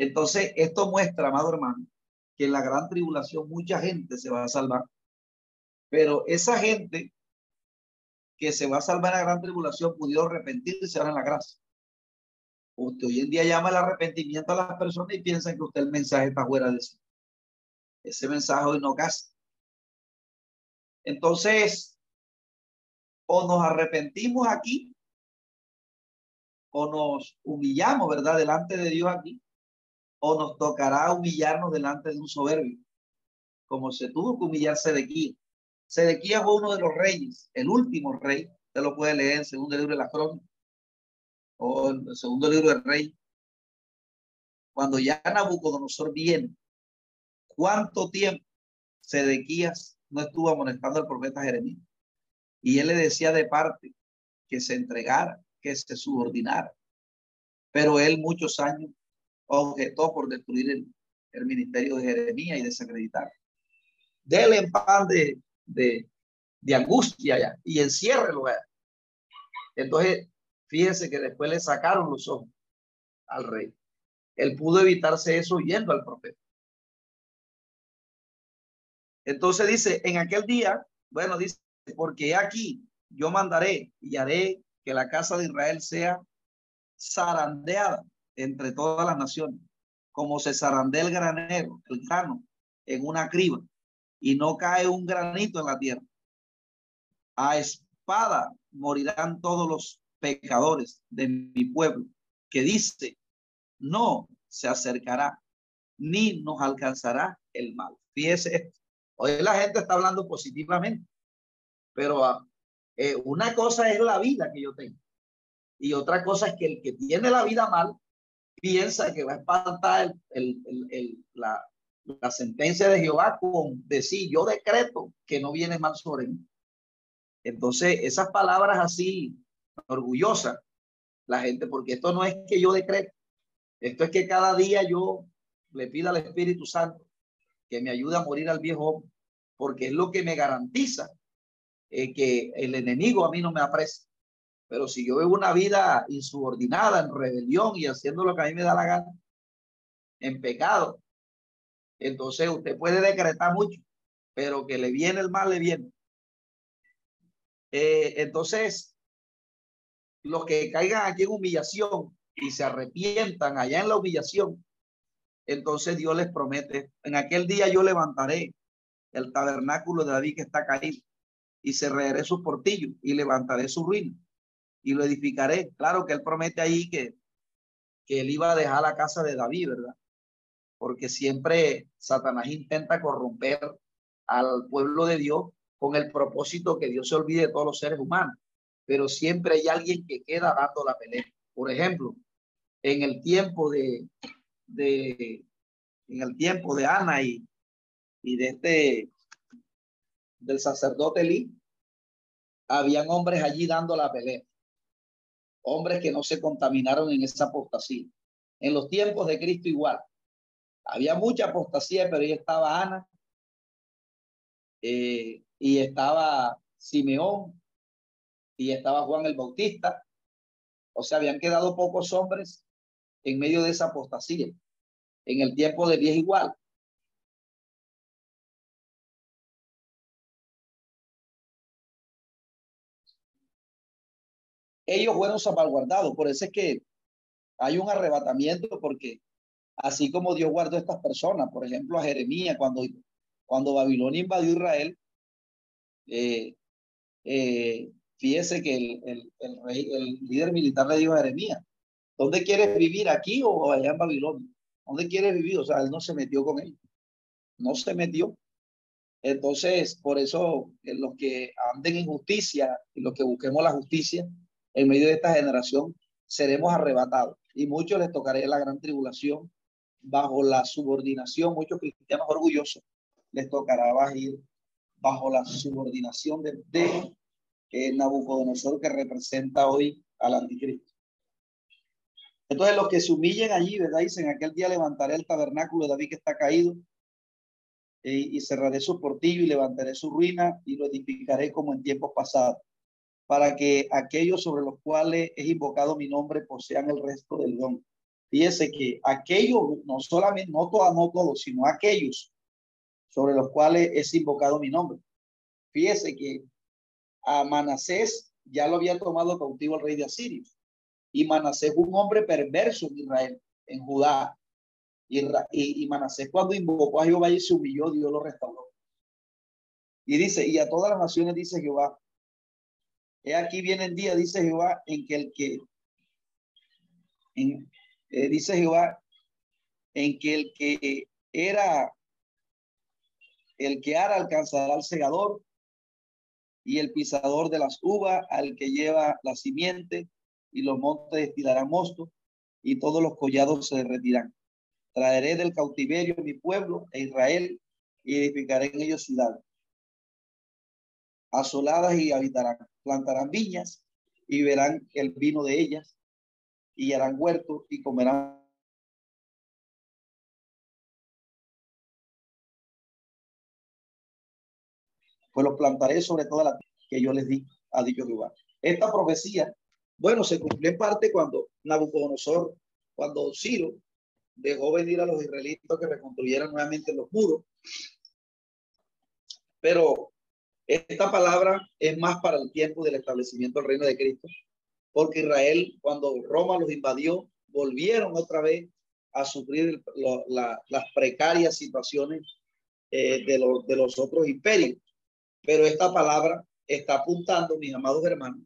Entonces, esto muestra, amado hermano, que en la gran tribulación mucha gente se va a salvar. Pero esa gente que se va a salvar en la gran tribulación pudió arrepentirse ahora en la gracia. Usted hoy en día llama el arrepentimiento a las personas y piensan que usted el mensaje está fuera de sí. Ese mensaje hoy no casa. Entonces, o nos arrepentimos aquí, o nos humillamos, ¿verdad? Delante de Dios aquí, o nos tocará humillarnos delante de un soberbio, como se tuvo que humillarse de aquí. Sedequías fue uno de los reyes, el último rey. Usted lo puede leer en segundo libro de la crónica o el segundo libro del rey. Cuando ya Nabucodonosor viene, ¿cuánto tiempo Sedequías no estuvo amonestando al profeta Jeremías? Y él le decía de parte que se entregara, que se subordinara. Pero él muchos años objetó por destruir el, ministerio de Jeremías y desacreditar. Dele en pan de, de, angustia ya, y enciérrelo. Entonces, fíjense que después le sacaron los ojos al rey. Él pudo evitarse eso yendo al profeta. Entonces dice, en aquel día, bueno, dice, porque aquí yo mandaré y haré que la casa de Israel sea zarandeada entre todas las naciones, como se zarandea el granero, el grano, en una criba y no cae un granito en la tierra. A espada morirán todos los pecadores de mi pueblo, que dice, no se acercará, ni nos alcanzará el mal. Fíjese esto. Hoy la gente está hablando positivamente, pero ah, eh, una cosa es la vida que yo tengo y otra cosa es que el que tiene la vida mal piensa que va a espantar el, la, sentencia de Jehová con decir, yo decreto que no viene mal sobre mí. Entonces, esas palabras así, orgullosas, la gente, porque esto no es que yo decreto, esto es que cada día yo le pido al Espíritu Santo que me ayude a morir al viejo porque es lo que me garantiza eh, que el enemigo a mí no me aprecia. Pero si yo vivo una vida insubordinada, en rebelión y haciendo lo que a mí me da la gana, en pecado, entonces usted puede decretar mucho, pero que le viene el mal, le viene. Eh, entonces, los que caigan aquí en humillación y se arrepientan allá en la humillación, entonces Dios les promete, en aquel día yo levantaré el tabernáculo de David que está caído y cerraré sus portillos y levantaré su ruina y lo edificaré. Claro que él promete ahí que, que él iba a dejar la casa de David, ¿verdad? Porque siempre Satanás intenta corromper al pueblo de Dios con el propósito que Dios se olvide de todos los seres humanos. Pero siempre hay alguien que queda dando la pelea. Por ejemplo, en el tiempo de, de en el tiempo de Ana y, y de este del sacerdote Lee, habían hombres allí dando la pelea. Hombres que no se contaminaron en esa apostasía. En los tiempos de Cristo igual. Había mucha apostasía, pero ahí estaba Ana eh, y estaba Simeón y estaba Juan el Bautista. O sea, habían quedado pocos hombres en medio de esa apostasía. En el tiempo de Dios igual. Ellos fueron salvaguardados. Por eso es que hay un arrebatamiento, porque así como Dios guardó a estas personas, por ejemplo, a Jeremías, cuando, cuando Babilonia invadió Israel, eh, eh, fíjese que el, el, rey, el líder militar le dijo a Jeremías, ¿dónde quieres vivir, aquí o allá en Babilonia? ¿Dónde quieres vivir? O sea, él no se metió con él, no se metió. Entonces, por eso los que anden en justicia y los que busquemos la justicia, en medio de esta generación seremos arrebatados y muchos les tocará la gran tribulación bajo la subordinación, muchos cristianos orgullosos les tocará ir bajo la subordinación de, de eh, Nabucodonosor que representa hoy al anticristo. Entonces los que se humillen allí, ¿verdad? Dicen, aquel día levantaré el tabernáculo de David que está caído y cerraré su portillo y levantaré su ruina y lo edificaré como en tiempos pasados para que aquellos sobre los cuales es invocado mi nombre posean el resto del don. Fíjese que aquellos, no solamente, no todos, no todos, sino aquellos sobre los cuales es invocado mi nombre. Fíjese que a Manasés ya lo había tomado cautivo el rey de Asirio. Y Manasés un hombre perverso en Israel, en Judá. Y, y Manasés cuando invocó a Jehová y se humilló, Dios lo restauró. Y dice, y a todas las naciones dice Jehová, He aquí viene el día, dice Jehová, en que el que, eh, dice Jehová, en que el que era, el que ara alcanzará al segador y el pisador de las uvas al que lleva la simiente y los montes destilarán mosto y todos los collados se derretirán. Traeré del cautiverio mi pueblo e Israel y edificaré en ellos ciudades asoladas y habitarán plantarán viñas y verán el vino de ellas y harán huertos y comerán pues los plantaré sobre toda la que yo les di a dicho lugar. Esta profecía, bueno, se cumplió en parte cuando Nabucodonosor, cuando Ciro dejó venir a los israelitas que reconstruyeran nuevamente los muros. Pero esta palabra es más para el tiempo del establecimiento del reino de Cristo, porque Israel, cuando Roma los invadió, volvieron otra vez a sufrir las precarias situaciones eh, de, los otros imperios. Pero esta palabra está apuntando, mis amados hermanos,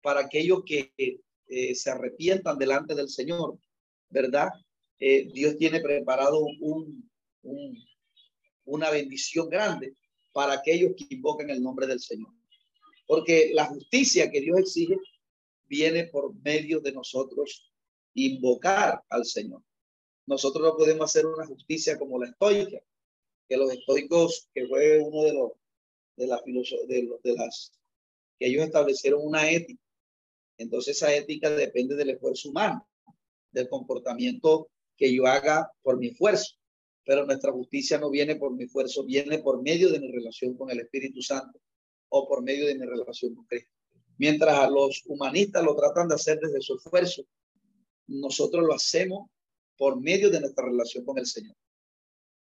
para aquellos que eh, se arrepientan delante del Señor, ¿verdad? Eh, Dios tiene preparado un, una bendición grande para aquellos que invocan el nombre del Señor. Porque la justicia que Dios exige viene por medio de nosotros invocar al Señor. Nosotros no podemos hacer una justicia como la estoica, que los estoicos, que fue uno de los de la de, de las que ellos establecieron una ética. Entonces esa ética depende del esfuerzo humano, del comportamiento que yo haga por mi esfuerzo pero nuestra justicia no viene por mi esfuerzo, viene por medio de mi relación con el Espíritu Santo o por medio de mi relación con Cristo. Mientras a los humanistas lo tratan de hacer desde su esfuerzo, nosotros lo hacemos por medio de nuestra relación con el Señor.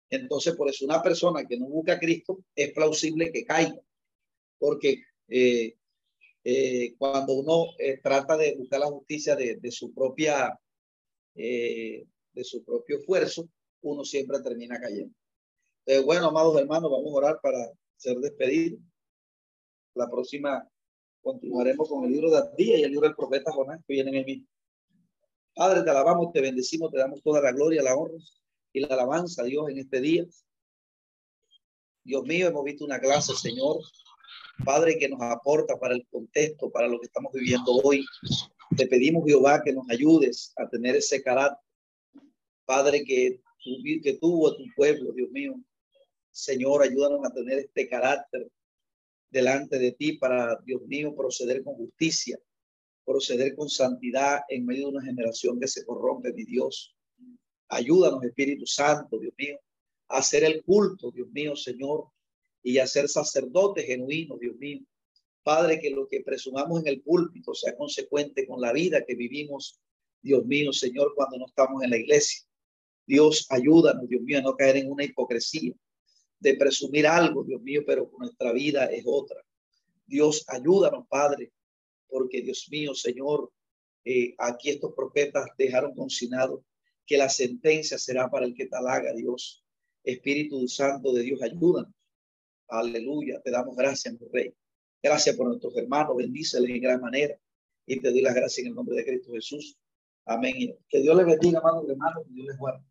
Entonces, por eso una persona que no busca a Cristo es plausible que caiga, porque eh, eh, cuando uno eh, trata de buscar la justicia de, de su propia, de su propio esfuerzo, uno siempre termina cayendo. Entonces, bueno, amados hermanos, vamos a orar para ser despedidos. La próxima continuaremos con el libro de Abdía y el libro del profeta Jonás que viene en el mismo. Padre, te alabamos, te bendecimos, te damos toda la gloria, la honra y la alabanza a Dios en este día. Dios mío, hemos visto una clase, Señor, Padre, que nos aporta para el contexto, para lo que estamos viviendo hoy. Te pedimos, Jehová, que nos ayudes a tener ese carácter. Padre, que, que tuvo tu pueblo, Dios mío. Señor, ayúdanos a tener este carácter delante de ti para, Dios mío, proceder con justicia, proceder con santidad en medio de una generación que se corrompe, mi Dios. Ayúdanos, Espíritu Santo, Dios mío, a hacer el culto, Dios mío, Señor, y a ser sacerdote genuino, Dios mío. Padre, que lo que presumamos en el púlpito sea consecuente con la vida que vivimos, Dios mío, Señor, cuando no estamos en la iglesia. Dios, ayúdanos, Dios mío, a no caer en una hipocresía de presumir algo, Dios mío, pero nuestra vida es otra. Dios, ayúdanos, Padre, porque Dios mío, Señor, eh, aquí estos profetas dejaron consignado que la sentencia será para el que tal haga, Dios. Espíritu Santo de Dios, ayúdanos. Aleluya, te damos gracias, mi Rey. Gracias por nuestros hermanos, bendíceles en gran manera. Y te doy las gracias en el nombre de Cristo Jesús. Amén. Que Dios les bendiga, hermanos hermanos, que Dios les guarde.